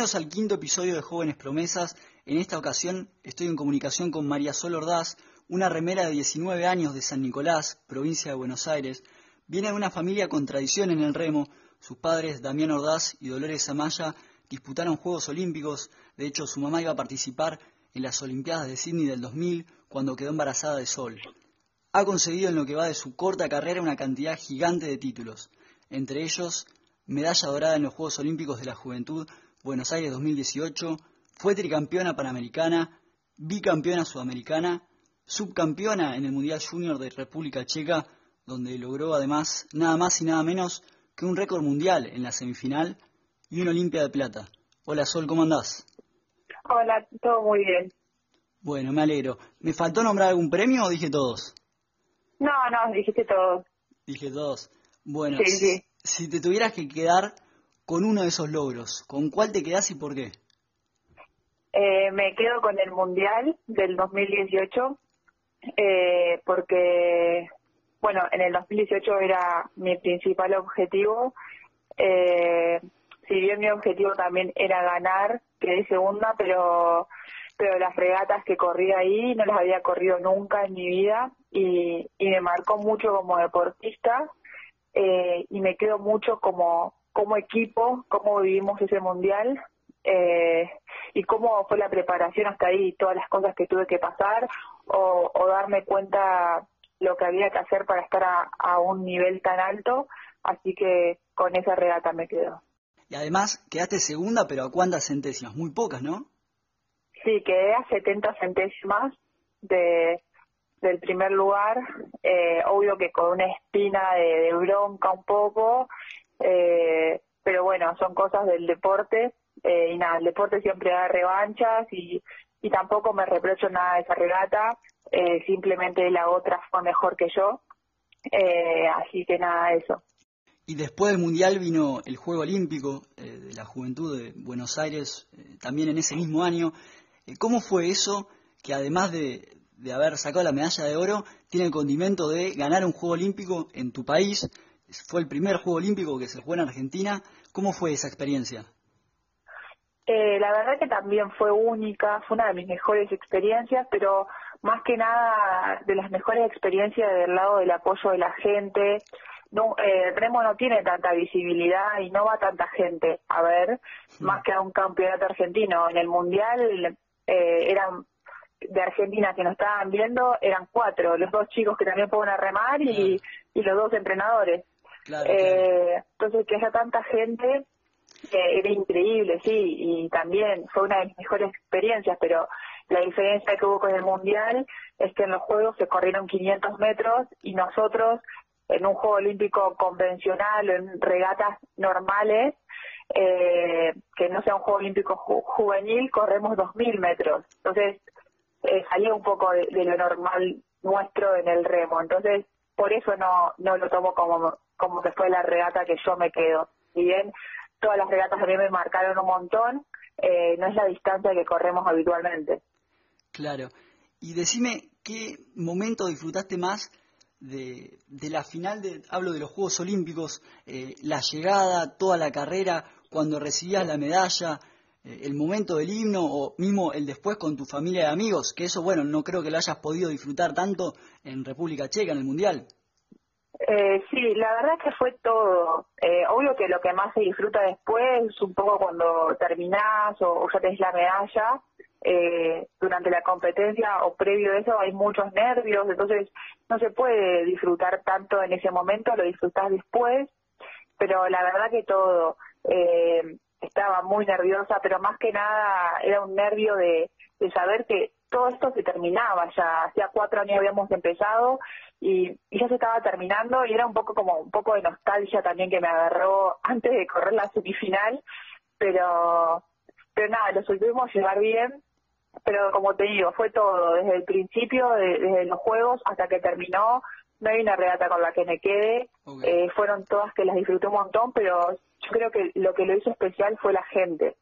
Bienvenidos al quinto episodio de Jóvenes Promesas. En esta ocasión estoy en comunicación con María Sol Ordaz, una remera de 19 años de San Nicolás, provincia de Buenos Aires. Viene de una familia con tradición en el remo. Sus padres, Damián Ordaz y Dolores Amaya, disputaron Juegos Olímpicos. De hecho, su mamá iba a participar en las Olimpiadas de Sydney del 2000 cuando quedó embarazada de Sol. Ha conseguido en lo que va de su corta carrera una cantidad gigante de títulos, entre ellos medalla dorada en los Juegos Olímpicos de la Juventud Buenos Aires 2018, fue tricampeona panamericana, bicampeona sudamericana, subcampeona en el Mundial Junior de República Checa, donde logró además nada más y nada menos que un récord mundial en la semifinal y una Olimpia de Plata. Hola Sol, ¿cómo andás? Hola, todo muy bien. Bueno, me alegro. ¿Me faltó nombrar algún premio o dije todos? No, no, dijiste todos. Dije todos. Bueno, Sí, sí. si te tuvieras que quedar con uno de esos logros, ¿con cuál te quedás y por qué? Eh, me quedo con el Mundial del 2018 eh, porque, bueno, en el 2018 era mi principal objetivo. Eh, si bien mi objetivo también era ganar, quedé segunda, pero pero las regatas que corrí ahí no las había corrido nunca en mi vida y, me marcó mucho como deportista eh, y me quedo mucho como como equipo, cómo vivimos ese mundial eh, y cómo fue la preparación hasta ahí, todas las cosas que tuve que pasar o, o darme cuenta lo que había que hacer para estar a, a un nivel tan alto, así que con esa regata me quedo. Y además quedaste segunda, pero ¿a cuántas centésimas? Muy pocas, ¿no? Sí, quedé a 70 centésimas de del primer lugar, eh, obvio que con una espina de, de bronca un poco, eh, pero bueno, son cosas del deporte eh, y nada, el deporte siempre da revanchas y, y tampoco me reprocho nada de esa regata, eh, simplemente la otra fue mejor que yo, eh, así que nada, eso. Y después del Mundial vino el Juego Olímpico de la Juventud de Buenos Aires, también en ese mismo año. ¿Cómo fue eso que además de, de haber sacado la medalla de oro, tiene el condimento de ganar un Juego Olímpico en tu país? Fue el primer Juego Olímpico que se jugó en Argentina. ¿Cómo fue esa experiencia? Eh, la verdad que también fue única, fue una de mis mejores experiencias, pero más que nada de las mejores experiencias del lado del apoyo de la gente. No, eh, remo no tiene tanta visibilidad y no va tanta gente a ver, más que a un campeonato argentino. En el mundial eh, eran de Argentina que nos estaban viendo, eran cuatro, los dos chicos que también fueron a remar y, y los dos entrenadores. Claro, Eh, entonces que haya tanta gente eh, era increíble, sí, y también fue una de mis mejores experiencias, pero la diferencia que hubo con el Mundial es que en los Juegos se corrieron 500 metros y nosotros en un Juego Olímpico convencional o en regatas normales, eh, que no sea un Juego Olímpico ju- juvenil, corremos 2.000 metros. Entonces eh, salía un poco de, de lo normal nuestro en el remo. Entonces, por eso no, no lo tomo como, como que fue la regata que yo me quedo. Si bien todas las regatas a mí me marcaron un montón, eh, no es la distancia que corremos habitualmente. Claro. Y decime, ¿qué momento disfrutaste más de, de la final, de, hablo de los Juegos Olímpicos, eh, la llegada, toda la carrera, cuando recibías la medalla, eh, el momento del himno o mismo el después con tu familia de amigos? Que eso, bueno, no creo que lo hayas podido disfrutar tanto en República Checa, en el Mundial. Eh, sí, la verdad es que fue todo. Eh, obvio que lo que más se disfruta después es un poco cuando terminás o, o ya tenés la medalla. Eh, durante la competencia o previo a eso hay muchos nervios, entonces no se puede disfrutar tanto en ese momento, lo disfrutás después. Pero la verdad que todo. Eh, estaba muy nerviosa, pero más que nada era un nervio de, de saber que todo esto se terminaba ya. Hacía cuatro años habíamos empezado y, y ya se estaba terminando y era un poco como un poco de nostalgia también que me agarró antes de correr la semifinal, pero pero nada, lo supimos llevar bien, pero como te digo, fue todo, desde el principio, de- desde los juegos hasta que terminó, no hay una regata con la que me quede, eh, fueron todas que las disfruté un montón, pero yo creo que lo que lo hizo especial fue la gente.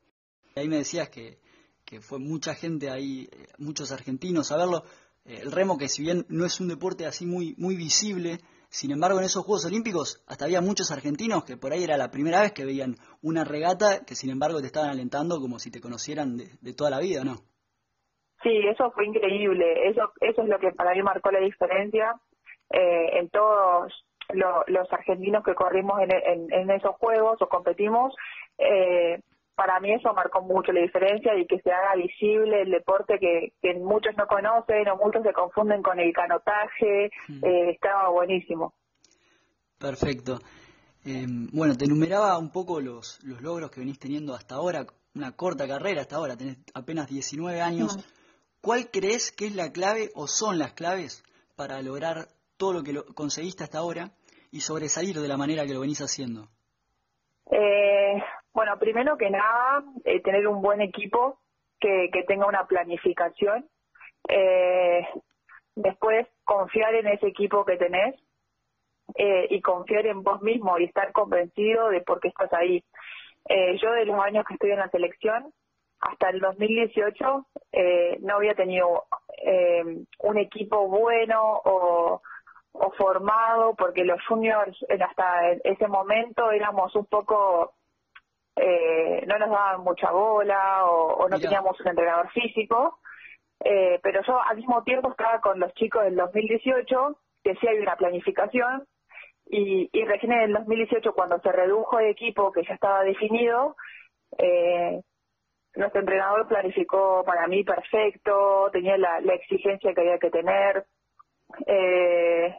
Ahí me decías que, que fue mucha gente ahí, eh, muchos argentinos a verlo. Eh, el remo, que si bien no es un deporte así muy, muy visible, Sin embargo, en esos Juegos Olímpicos hasta había muchos argentinos que por ahí era la primera vez que veían una regata que sin embargo te estaban alentando como si te conocieran de, toda la vida, ¿no? Sí, eso fue increíble. Eso, eso es lo que para mí marcó la diferencia eh, en todos los argentinos que corrimos en, en, esos juegos o competimos. Eh, para mí eso marcó mucho la diferencia y que se haga visible el deporte que, muchos no conocen o muchos se confunden con el canotaje, mm. eh, estaba buenísimo. Perfecto. Em, bueno, te enumeraba un poco los, los logros que venís teniendo hasta ahora, una corta carrera hasta ahora, tenés apenas 19 años. Mm. ¿Cuál crees que es la clave o son las claves para lograr todo lo que lo conseguiste hasta ahora y sobresalir de la manera que lo venís haciendo? Eh, bueno, primero que nada, eh, tener un buen equipo que, tenga una planificación. Eh, después, confiar en ese equipo que tenés eh, y confiar en vos mismo y estar convencido de por qué estás ahí. yo de los años que estoy en la selección, hasta el 2018 no había tenido un equipo bueno o, o formado porque los juniors hasta ese momento éramos un poco eh, no nos daban mucha bola o, no teníamos un entrenador físico, eh, pero yo al mismo tiempo estaba con los chicos del 2018, que sí hay una planificación, y, y recién en el 2018 cuando se redujo el equipo que ya estaba definido, eh, nuestro entrenador planificó para mí perfecto, tenía la, la exigencia que había que tener, eh,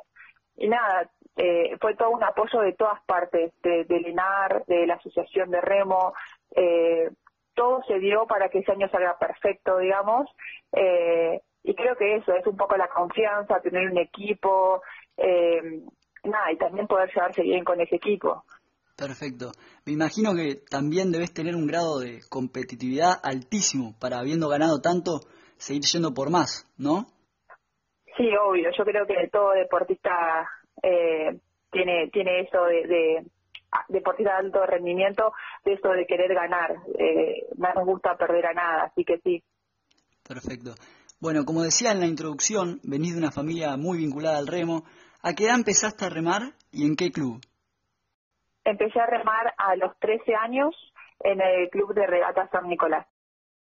y nada, eh, fue todo un apoyo de todas partes, de, de Linar, de la Asociación de Remo, eh, todo se dio para que ese año salga perfecto, digamos, eh, y creo que eso es un poco la confianza, tener un equipo, eh, nada, y también poder llevarse bien con ese equipo. Perfecto. Me imagino que también debes tener un grado de competitividad altísimo para, habiendo ganado tanto, seguir yendo por más, ¿no? Sí, obvio. Yo creo que todo deportista eh, tiene tiene eso de, de deportista de alto rendimiento, de eso de querer ganar. Eh, no nos gusta perder a nada, así que sí. Perfecto. Bueno, como decía en la introducción, venís de una familia muy vinculada al remo. ¿A qué edad empezaste a remar y en qué club? Empecé a remar a los 13 años en el club de regata San Nicolás.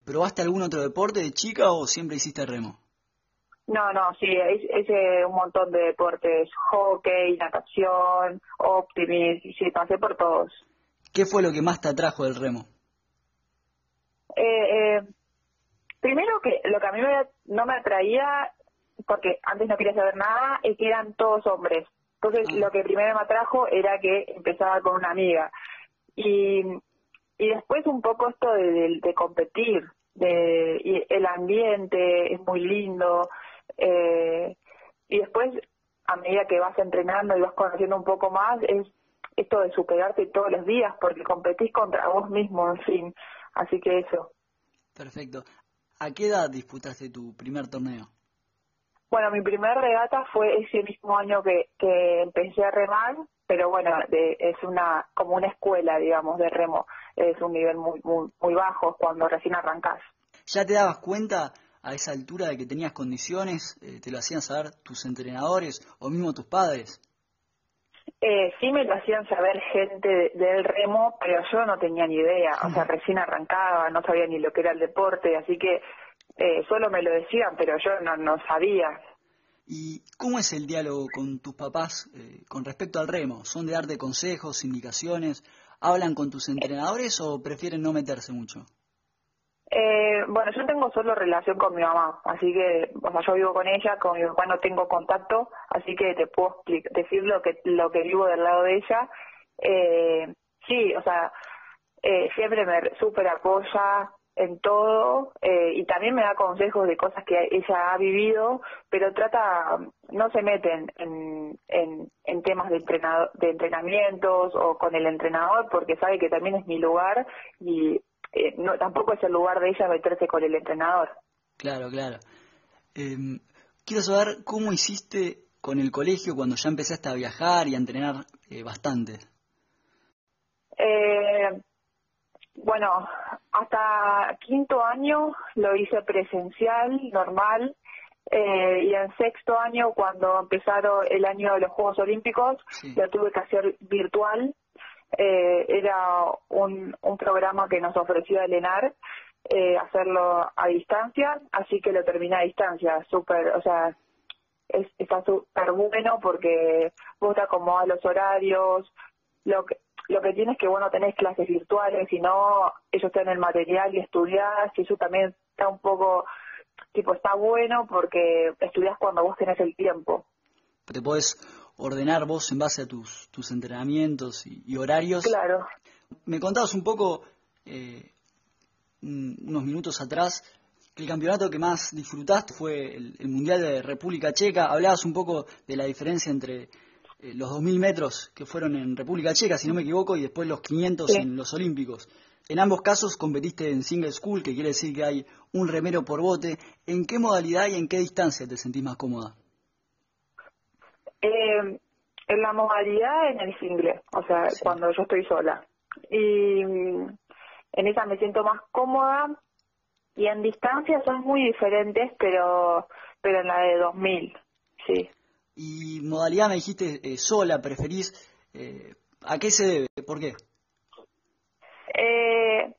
¿Probaste algún otro deporte de chica o siempre hiciste remo? No, no, sí, es, un montón de deportes, hockey, natación, optimismo, sí, pasé por todos. ¿Qué fue lo que más te atrajo del remo? Eh, eh, primero que lo que a mí no me atraía, porque antes no quería saber nada, es que eran todos hombres. Entonces ah. lo que primero me atrajo era que empezaba con una amiga. Y, y después un poco esto de, de competir, de, y el ambiente es muy lindo, eh, y después, a medida que vas entrenando y vas conociendo un poco más, es esto de superarte todos los días, porque competís contra vos mismo, en fin. Así que eso. Perfecto. ¿A qué edad disputaste tu primer torneo? Bueno, mi primer regata fue ese mismo año que, que empecé a remar, pero bueno, es una como una escuela, digamos, de remo. Es un nivel muy muy, muy bajo cuando recién arrancás. ¿Ya te dabas cuenta a esa altura de que tenías condiciones? Eh, ¿Te lo hacían saber tus entrenadores o mismo tus padres? Eh, sí me lo hacían saber gente del remo, pero yo no tenía ni idea, o sea, recién arrancaba, no sabía ni lo que era el deporte, así que eh, solo me lo decían, pero yo no, no sabía. ¿Y cómo es el diálogo con tus papás eh, con respecto al remo? ¿Son de darte consejos, indicaciones? ¿Hablan con tus entrenadores o prefieren no meterse mucho? Eh, bueno, yo tengo solo relación con mi mamá, así que, o yo vivo con ella, con mi papá no tengo contacto, así que te puedo decir lo que lo que vivo del lado de ella. Eh, sí, o sea, eh, siempre me súper apoya en todo eh, y también me da consejos de cosas que ella ha vivido, pero trata, no se meten en, en, en temas de, entrenado, de entrenamientos o con el entrenador porque sabe que también es mi lugar y eh, no tampoco es el lugar de ella meterse con el entrenador. Claro, claro. Em, quiero saber cómo hiciste con el colegio cuando ya empezaste a viajar y a entrenar eh, bastante. Eh, bueno, hasta quinto año lo hice presencial, normal, Eh, y en sexto año, cuando empezaron el año de los Juegos Olímpicos, lo tuve que hacer virtual. Eh, era un, un programa que nos ofreció Elenar eh, hacerlo a distancia, así que lo terminé a distancia, súper, o sea, es, está súper bueno porque vos te acomodás los horarios, lo que, lo que tienes que, bueno, tenés clases virtuales, si no, ellos tienen el material y estudiás, y eso también está un poco, tipo, está bueno porque estudias cuando vos tenés el tiempo. Te podés ordenar vos en base a tus, tus entrenamientos y, horarios. Claro. Me contabas un poco eh, unos minutos atrás el campeonato que más disfrutaste fue el, Mundial de República Checa. Hablabas un poco de la diferencia entre eh, los 2.000 metros que fueron en República Checa, si no me equivoco, y después los 500 en los Olímpicos. En ambos casos competiste en single school, que quiere decir que hay un remero por bote. ¿En qué modalidad y en qué distancia te sentís más cómoda? Eh, en la modalidad en el single, o sea, cuando yo estoy sola. Y en esa me siento más cómoda y en distancia son muy diferentes, pero pero en la de 2000, sí. Y modalidad me dijiste eh, sola, preferís, eh, ¿a qué se debe? ¿Por qué? Eh,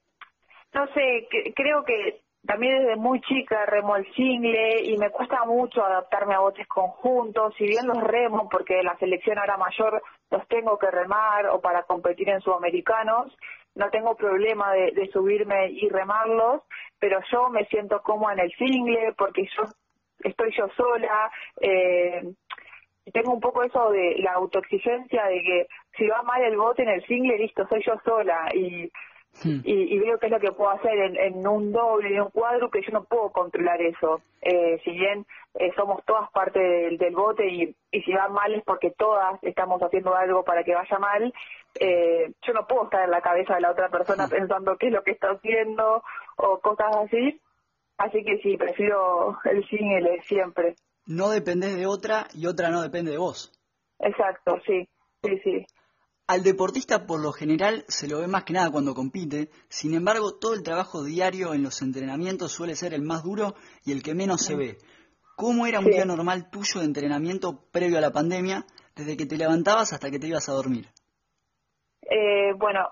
no sé, creo que también desde muy chica remo el single y me cuesta mucho adaptarme a botes conjuntos, si bien los remo porque la selección ahora mayor los tengo que remar o para competir en sudamericanos, no tengo problema de, subirme y remarlos, pero yo me siento cómoda en el single porque yo estoy yo sola, eh, tengo un poco eso de la autoexigencia de que si va mal el bote en el single, listo, soy yo sola y Hmm. Y, veo qué es lo que puedo hacer en, un doble, en un cuadro, que yo no puedo controlar eso. Eh, si bien eh, somos todas parte del, bote y, y, si va mal es porque todas estamos haciendo algo para que vaya mal, eh, yo no puedo estar en la cabeza de la otra persona hmm. pensando qué es lo que está haciendo o cosas así. Así que sí, prefiero el single siempre. No depende de otra y otra no depende de vos. Exacto, sí, sí, sí. Al deportista por lo general se lo ve más que nada cuando compite, sin embargo todo el trabajo diario en los entrenamientos suele ser el más duro y el que menos se ve. ¿Cómo era un día normal tuyo de entrenamiento previo a la pandemia, desde que te levantabas hasta que te ibas a dormir? Eh, bueno,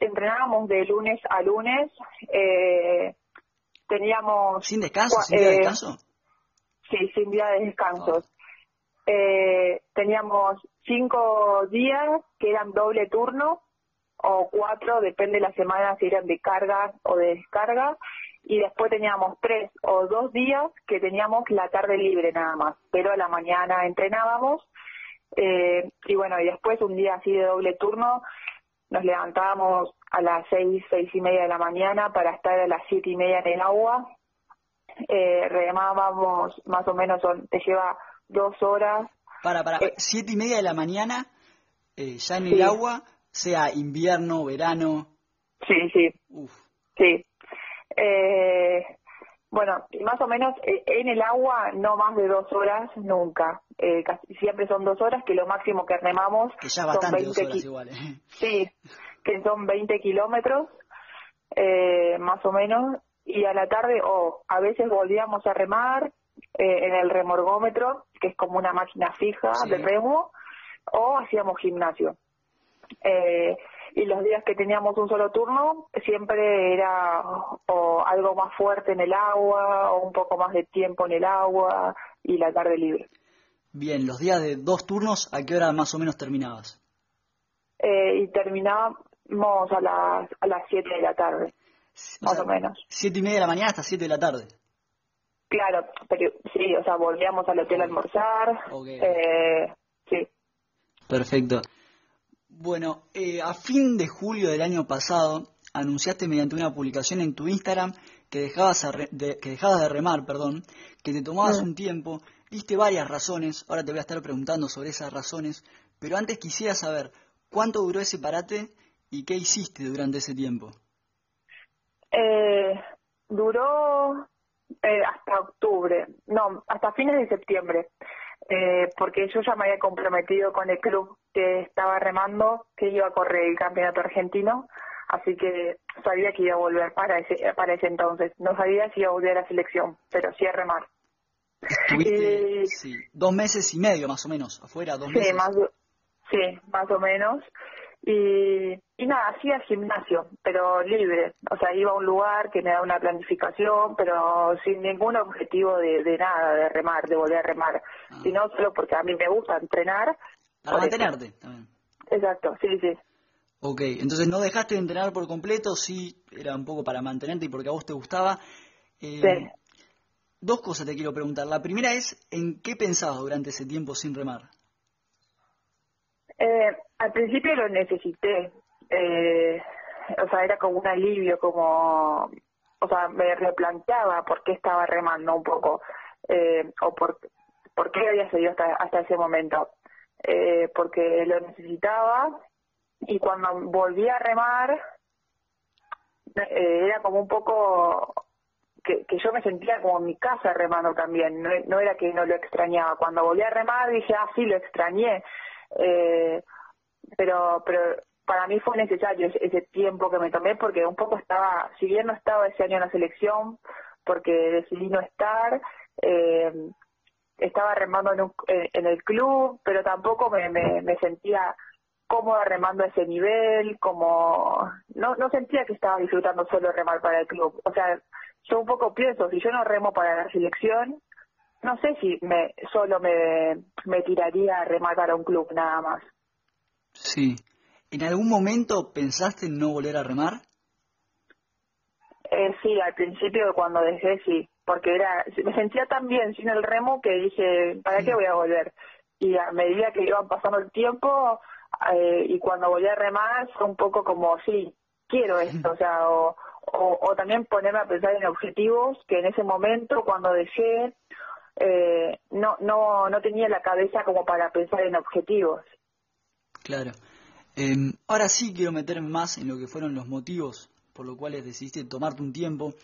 entrenábamos de lunes a lunes, eh, teníamos... ¿Sin descanso? ¿Sin día de eh, descanso? Sí, sin día de descanso. Eh, teníamos cinco días que eran doble turno o cuatro, depende de la semana si eran de carga o de descarga, y después teníamos tres o dos días que teníamos la tarde libre nada más, pero a la mañana entrenábamos, eh, y bueno, y después un día así de doble turno, nos levantábamos a las seis, seis y media de la mañana para estar a las siete y media en el agua, eh, remábamos más o menos, te lleva dos horas. Para, para, eh, siete y media de la mañana, eh, ya en el agua, sea invierno, verano. Sí, sí. Sí. Eh, bueno, más o menos en el agua no más de dos horas nunca. casi, siempre son dos horas, que lo máximo que remamos que ya son 20 igual, Sí, que son 20 kilómetros, más o menos. Y a la tarde, o a veces volvíamos a remar, eh, en el remorgómetro, que es como una máquina fija de remo, o hacíamos gimnasio. Eh, y los días que teníamos un solo turno siempre era o algo más fuerte en el agua o un poco más de tiempo en el agua y la tarde libre. Bien, los días de dos turnos, ¿a qué hora más o menos terminabas? Eh, y terminábamos a las a las 7 de la tarde, más o menos. ¿Siete y media de la mañana hasta 7 de la tarde? Claro, pero sí, o sea, volvíamos al hotel a almorzar. Eh, sí. Perfecto. Bueno, eh, a fin de julio del año pasado anunciaste mediante una publicación en tu Instagram que dejabas, de, que dejabas de remar, perdón, que te tomabas mm. un tiempo, diste varias razones, ahora te voy a estar preguntando sobre esas razones, pero antes quisiera saber cuánto duró ese parate y qué hiciste durante ese tiempo. Eh, duró eh, hasta octubre, no, hasta fines de septiembre, eh, porque yo ya me había comprometido con el club que estaba remando, que iba a correr el campeonato argentino, así que sabía que iba a volver para ese, para ese entonces. No sabía si iba a volver a la selección, pero sí a remar. Estuviste sí, dos meses y medio más o menos, afuera, dos sí, meses. Más, sí, más o menos. Y, y nada, hacía gimnasio, pero libre. O sea, iba a un lugar que me da una planificación, pero sin ningún objetivo de, de nada, de remar, de volver a remar. Ah. Sino solo porque a mí me gusta entrenar. Para eso. mantenerte también. Exacto, sí, sí. Ok, entonces no dejaste de entrenar por completo, sí, era un poco para mantenerte y porque a vos te gustaba. Eh, Sí. Dos cosas te quiero preguntar. La primera es, ¿en qué pensabas durante ese tiempo sin remar? Eh, al principio lo necesité. Eh, o sea, era como un alivio, como. O sea, me replanteaba por qué estaba remando un poco. Eh, o por, por qué había seguido hasta, hasta ese momento. Eh, porque lo necesitaba y cuando volví a remar eh, era como un poco que, que yo me sentía como en mi casa remando también, no, no era que no lo extrañaba. Cuando volví a remar dije, ah, sí, lo extrañé, eh, pero, pero para mí fue necesario ese, tiempo que me tomé porque un poco estaba, si bien no estaba ese año en la selección, porque decidí no estar, eh, estaba remando en, un- en- el club, pero tampoco me, me, me sentía cómoda remando a ese nivel, como no, no sentía que estaba disfrutando solo remar para el club. O sea, yo un poco pienso, si yo no remo para la selección, no sé si me solo me, me tiraría a remar para un club nada más. Sí. ¿En algún momento pensaste en no volver a remar? Eh, sí, al principio cuando dejé sí, porque era me sentía tan bien sin el remo que dije, ¿para qué voy a volver? Y a medida que iban pasando el tiempo eh, y cuando volví a remar fue un poco como, sí, quiero esto, o sea, o, o, o también ponerme a pensar en objetivos que en ese momento cuando dejé eh, no, no, no tenía la cabeza como para pensar en objetivos. Claro. Em, ahora sí quiero meterme más en lo que fueron los motivos por los cuales decidiste tomarte un tiempo.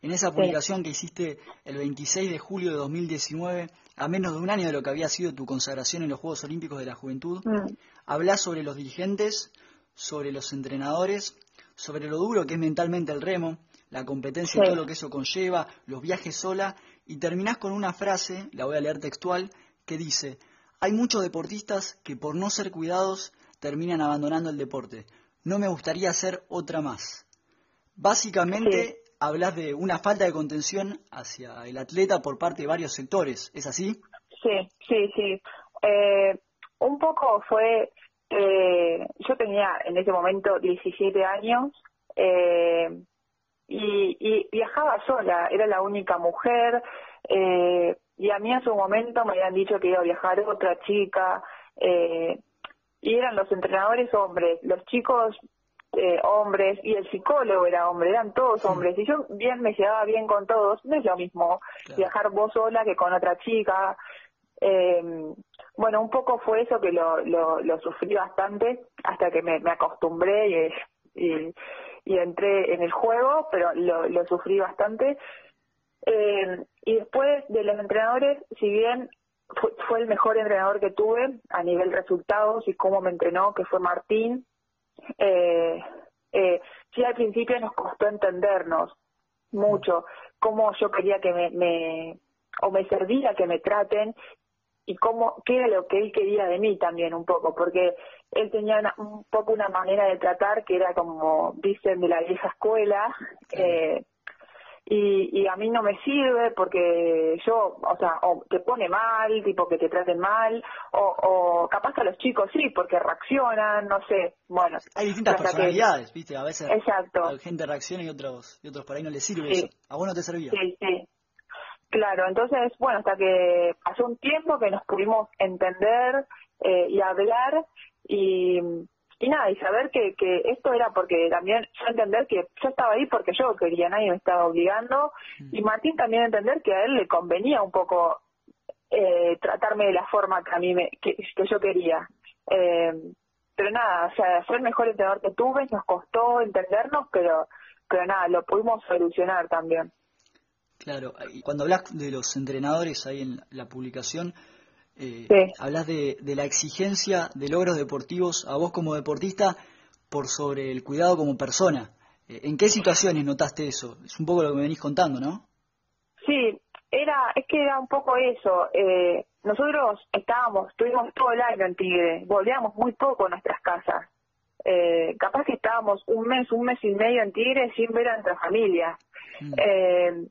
En esa publicación que hiciste el 26 de julio de 2019, a menos de un año de lo que había sido tu consagración en los Juegos Olímpicos de la Juventud, Mm. hablas sobre los dirigentes, sobre los entrenadores, sobre lo duro que es mentalmente el remo, la competencia y todo lo que eso conlleva, los viajes sola, y terminás con una frase, la voy a leer textual, que dice, hay muchos deportistas que por no ser cuidados terminan abandonando el deporte. No me gustaría hacer otra más. Básicamente hablas de una falta de contención hacia el atleta por parte de varios sectores, ¿es así? Sí, sí, sí. Eh, un poco fue, eh, yo tenía en ese momento 17 años eh, y, y viajaba sola, era la única mujer eh, y a mí en su momento me habían dicho que iba a viajar otra chica eh, y eran los entrenadores hombres, los chicos eh, hombres y el psicólogo era hombre, eran todos hombres y yo bien me llevaba bien con todos, no es lo mismo Claro. viajar vos sola que con otra chica. Eh, bueno, un poco fue eso que lo, lo, lo sufrí bastante hasta que me, me acostumbré y, y, y entré en el juego, pero lo, sufrí bastante. Eh, y después de los entrenadores, si bien fue, fue el mejor entrenador que tuve a nivel resultados y cómo me entrenó, que fue Martín, eh, eh, sí al principio nos costó entendernos mucho cómo yo quería que me, me o me servía que me traten y cómo qué era lo que él quería de mí también un poco porque él tenía una- un poco una manera de tratar que era como dicen de la vieja escuela eh, y, y a mí no me sirve porque yo, o sea, o te pone mal, tipo que te traten mal, o, o capaz que a los chicos sí, porque reaccionan, no sé, bueno. Hay distintas que- personalidades, ¿viste? A veces Exacto. la gente reacciona y otros, y otros por ahí no les sirve Sí. eso. A vos no te servía. Sí, sí. Claro, entonces, bueno, hasta que pasó un tiempo que nos pudimos entender eh, y hablar y, y nada, y saber que, que esto era porque también yo entender que yo estaba ahí porque yo quería, nadie me estaba obligando y Martín también entender que a él le convenía un poco eh, tratarme de la forma que a mí me, que, que yo quería. Eh, pero nada, o sea, fue el mejor entrenador que tuve, nos costó entendernos, pero pero nada, lo pudimos solucionar también. Claro, y cuando hablas de los entrenadores ahí en la publicación, eh, Sí. hablas de, de la exigencia de logros deportivos a vos como deportista por sobre el cuidado como persona. Eh, ¿En qué situaciones notaste eso? Es un poco lo que me venís contando, ¿no? Sí, era, es que era un poco eso. Eh, nosotros estábamos, estuvimos todo el año en Tigre, volvíamos muy poco a nuestras casas. Eh, capaz que estábamos un mes, un mes y medio en Tigre sin ver a nuestra familia. Mm. Eh,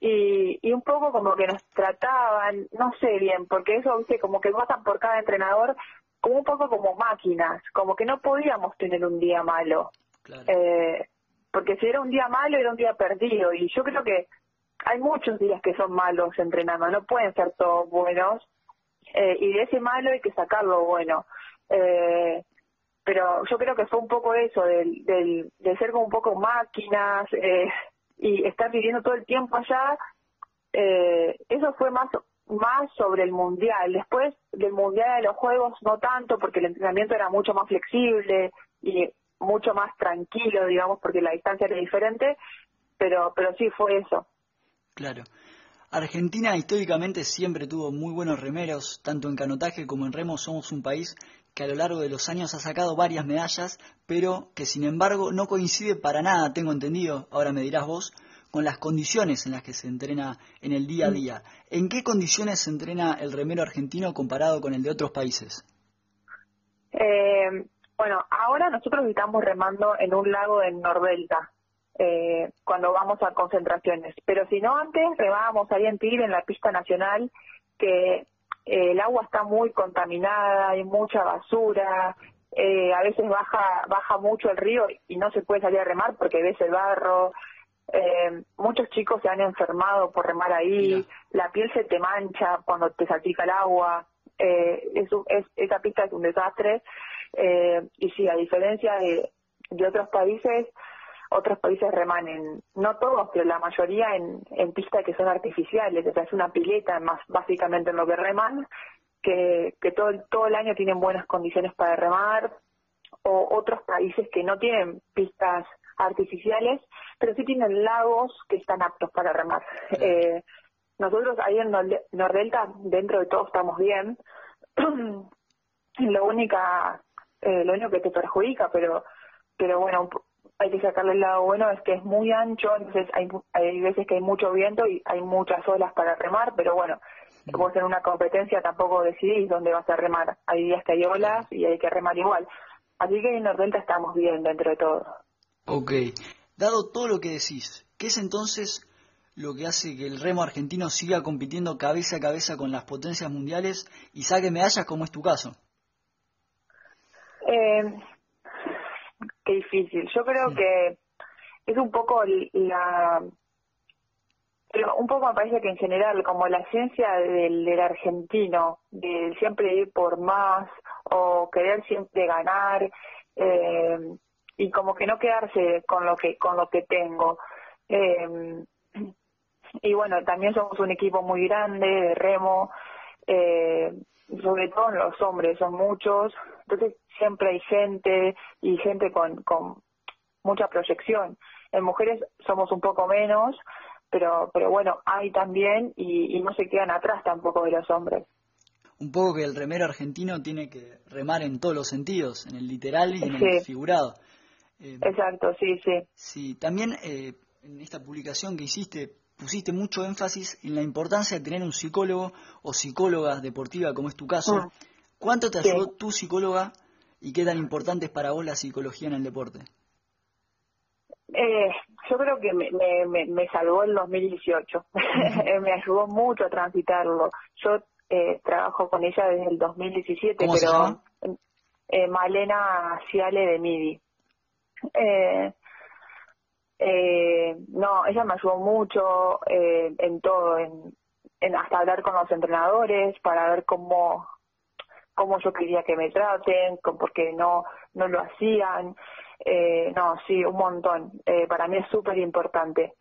y, y un poco como que nos trataban, no sé bien, porque eso, viste, como que pasan por cada entrenador como un poco como máquinas, como que no podíamos tener un día malo. Eh, porque si era un día malo, era un día perdido. Y yo creo que hay muchos días que son malos entrenando, no pueden ser todos buenos. Eh, y de ese malo hay que sacarlo bueno. Eh, pero yo creo que fue un poco eso, del, del, de ser como un poco máquinas eh, y estar viviendo todo el tiempo allá. Eh, eso fue más más sobre el mundial. Después del mundial de los juegos no tanto porque el entrenamiento era mucho más flexible y mucho más tranquilo, digamos, porque la distancia era diferente, pero pero sí fue eso. Claro. Argentina históricamente siempre tuvo muy buenos remeros, tanto en canotaje como en remo somos un país que a lo largo de los años ha sacado varias medallas, pero que sin embargo no coincide para nada, tengo entendido, ahora me dirás vos, con las condiciones en las que se entrena en el día a día. ¿En qué condiciones se entrena el remero argentino comparado con el de otros países? Eh, bueno, ahora nosotros estamos remando en un lago en Nordelta, eh, cuando vamos a concentraciones. Pero si no, antes remábamos ahí en Tigre, en la pista nacional, que eh, el agua está muy contaminada, hay mucha basura, eh, a veces baja baja mucho el río y no se puede salir a remar porque ves el barro. Eh, muchos chicos se han enfermado por remar ahí, la piel se te mancha cuando te salpica el agua. Eh, es, es, esa pista es un desastre. Eh, y sí, a diferencia de, de otros países, otros países remanen, no todos, pero la mayoría en, en pistas que son artificiales, o sea, es una pileta más básicamente en lo que reman, que, que todo, todo el año tienen buenas condiciones para remar, o otros países que no tienen pistas artificiales, pero sí tienen lagos que están aptos para remar. Eh, nosotros ahí en Nordelta, dentro de todo, estamos bien. lo única, eh, lo único que te perjudica, pero, pero bueno, hay que sacarle el lado bueno es que es muy ancho, entonces hay, hay veces que hay mucho viento y hay muchas olas para remar, pero bueno, vos en una competencia tampoco decidís dónde vas a remar. Hay días que hay olas y hay que remar igual. Así que en Nordelta estamos bien dentro de todo. Ok. Dado todo lo que decís, ¿qué es entonces lo que hace que el remo argentino siga compitiendo cabeza a cabeza con las potencias mundiales y saque medallas como es tu caso? Eh, qué difícil. Yo creo que es un poco la... Pero un poco me parece que en general, como la ciencia del, del argentino, de siempre ir por más o querer siempre ganar, eh, y como que no quedarse con lo que con lo que tengo. Eh, y bueno también somos un equipo muy grande de remo eh, sobre todo los hombres son muchos entonces siempre hay gente y gente con con mucha proyección en mujeres somos un poco menos pero pero bueno hay también y, y no se quedan atrás tampoco de los hombres un poco que el remero argentino tiene que remar en todos los sentidos, en el literal y en el figurado. Eh, Exacto, sí, sí. Sí, también eh, en esta publicación que hiciste pusiste mucho énfasis en la importancia de tener un psicólogo o psicóloga deportiva, como es tu caso. Ah. ¿Cuánto te ayudó tu psicóloga y qué tan importante es para vos la psicología en el deporte? Eh, yo creo que me, me, me salvó el 2018. me ayudó mucho a transitarlo. Yo eh, trabajo con ella desde el 2017, ¿Cómo pero se? Eh, Malena Ciale de MIDI. Eh, eh, no, ella me ayudó mucho eh, en todo, en, en hasta hablar con los entrenadores para ver cómo cómo yo quería que me traten, porque no no lo hacían. Eh, no, sí, un montón. Eh, para mí es súper importante.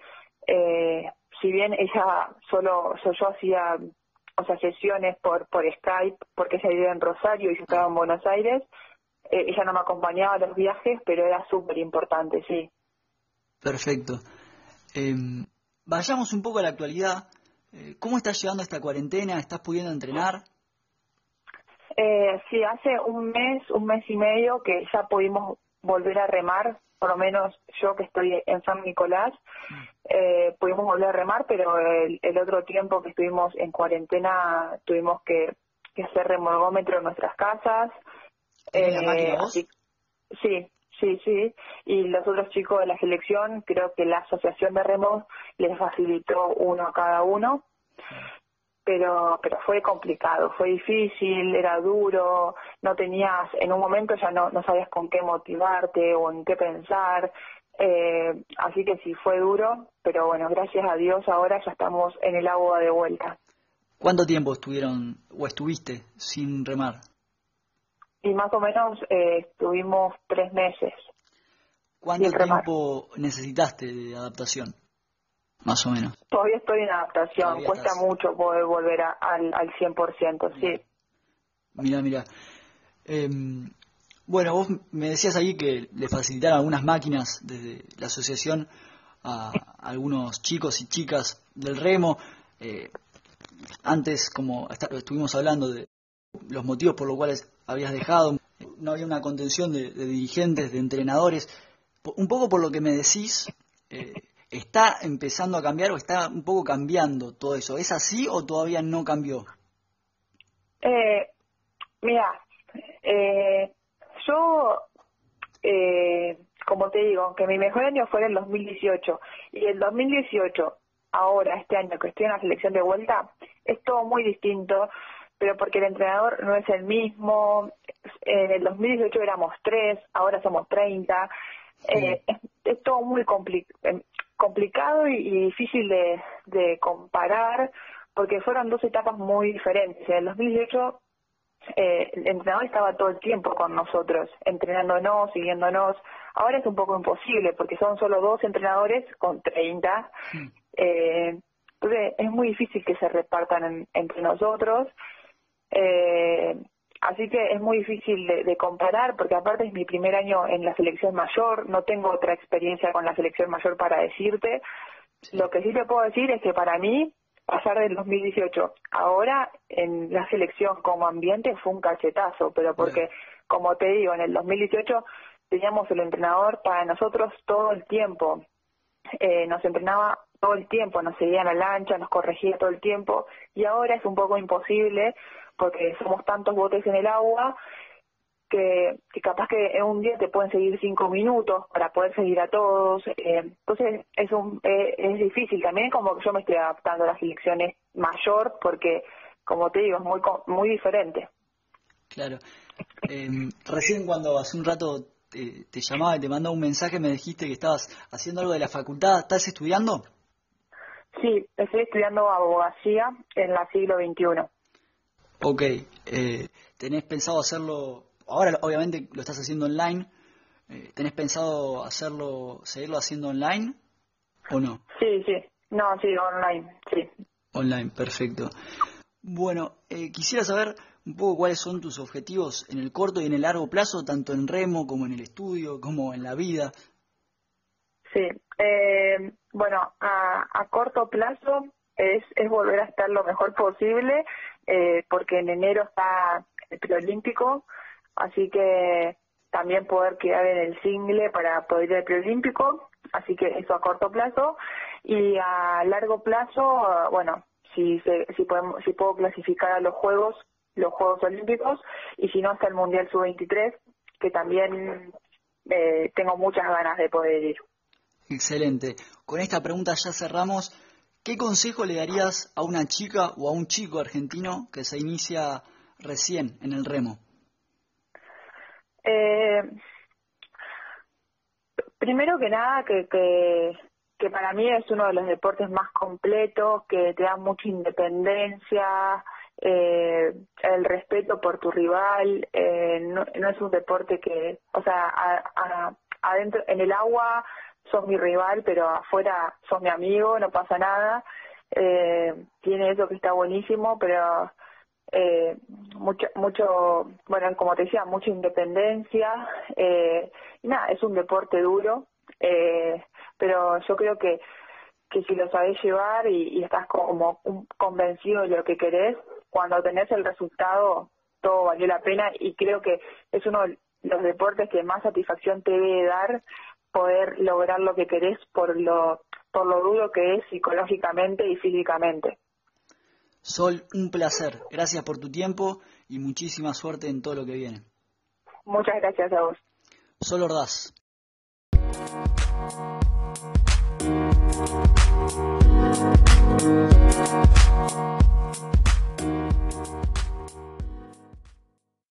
Eh, si bien ella solo, yo hacía o sea, sesiones por por Skype, porque ella vivía en Rosario y yo estaba en Buenos Aires, eh, ella no me acompañaba a los viajes, pero era súper importante, sí. Perfecto. Eh, vayamos un poco a la actualidad. Eh, ¿Cómo estás llevando esta cuarentena? ¿Estás pudiendo entrenar? Eh, sí, hace un mes, un mes y medio que ya pudimos volver a remar, por lo menos yo que estoy en San Nicolás. eh, pudimos volver a remar, pero el, el, otro tiempo que estuvimos en cuarentena tuvimos que, que hacer remolgómetro en nuestras casas. Eh, sí, sí, sí. Y los otros chicos de la selección, creo que la asociación de remos les facilitó uno a cada uno. Pero, pero fue complicado, fue difícil, era duro, no tenías, en un momento ya no, no sabías con qué motivarte o en qué pensar, eh, así que sí, fue duro, pero bueno, gracias a Dios ahora ya estamos en el agua de vuelta. ¿Cuánto tiempo estuvieron o estuviste sin remar? Y más o menos eh, estuvimos tres meses. ¿Cuánto tiempo necesitaste de adaptación? Más o menos. Todavía estoy en adaptación, cuesta mucho poder volver al, al 100%, sí. Mira, mira. Eh, bueno, vos me decías ahí que le facilitaron algunas máquinas desde la asociación a, algunos chicos y chicas del remo. Eh, antes, como estuvimos hablando de los motivos por los cuales habías dejado, no había una contención de, dirigentes, de entrenadores. Un poco por lo que me decís, eh, ¿está empezando a cambiar o está un poco cambiando todo eso? ¿Es así o todavía no cambió? Eh, mira, eh, yo, eh, como te digo, que mi mejor año fue el 2018 y el 2018, ahora, este año que estoy en la selección de vuelta, es todo muy distinto, pero porque el entrenador no es el mismo. En el 2018 éramos tres, ahora somos 30. Eh, es, todo muy eh, complicado y, difícil de, de comparar porque fueron dos etapas muy diferentes. En el 2018 eh, el entrenador estaba todo el tiempo con nosotros, entrenándonos, siguiéndonos. Ahora es un poco imposible porque son solo dos entrenadores con 30. Eh, entonces es muy difícil que se repartan entre nosotros. Eh, así que es muy difícil de, comparar porque aparte es mi primer año en la selección mayor, no tengo otra experiencia con la selección mayor para decirte. Lo que sí te puedo decir es que para mí pasar del 2018 ahora en la selección como ambiente fue un cachetazo, pero porque, como te digo, en el 2018 teníamos el entrenador para nosotros todo el tiempo. Eh, nos entrenaba todo el tiempo, nos seguía en la lancha, nos corregía todo el tiempo y ahora es un poco imposible porque somos tantos botes en el agua que, capaz que en un día te pueden seguir cinco minutos para poder seguir a todos. Eh, entonces es, un, eh, es difícil también como que yo me estoy adaptando a las elecciones mayor porque, como te digo, es muy, muy diferente. Claro. Em, recién cuando hace un rato te, te, llamaba y te mandaba un mensaje me dijiste que estabas haciendo algo de la facultad. ¿Estás estudiando? Sí, estoy estudiando abogacía en la siglo XXI. Ok. Eh, ¿Tenés pensado hacerlo ahora obviamente lo estás haciendo online. Eh, ¿Tenés pensado hacerlo, seguirlo haciendo online o no? Sí, sí. No, sí, online, sí. Online, perfecto. Bueno, eh, quisiera saber un poco cuáles son tus objetivos en el corto y en el largo plazo, tanto en remo como en el estudio, como en la vida. Sí, eh, bueno, a, corto plazo es, es volver a estar lo mejor posible, eh, porque en enero está el preolímpico, así que también poder quedar en el single para poder ir al preolímpico, así que eso a corto plazo y a largo plazo, bueno, si si podemos si puedo clasificar a los juegos, los Juegos Olímpicos y si no hasta el Mundial Sub-23, que también eh, tengo muchas ganas de poder ir. Excelente. Con esta pregunta ya cerramos. ¿Qué consejo le darías a una chica o a un chico argentino que se inicia recién en el remo? Eh, primero que nada, que, que, para mí es uno de los deportes más completos, que te da mucha independencia, eh, el respeto por tu rival, eh, no, es un deporte que, o sea, adentro, en el agua sos mi rival, pero afuera sos mi amigo, no pasa nada. Eh, tiene eso que está buenísimo, pero eh, mucho, mucho, bueno, como te decía, mucha independencia. Eh, y nada, es un deporte duro, eh, pero yo creo que, que si lo sabes llevar y, estás como convencido de lo que querés, cuando tenés el resultado, todo valió la pena y creo que es uno de los deportes que más satisfacción te debe dar poder lograr lo que querés por lo, por lo duro que es psicológicamente y físicamente. Sol, un placer. Gracias por tu tiempo y muchísima suerte en todo lo que viene. Muchas gracias a vos. Sol Ordaz.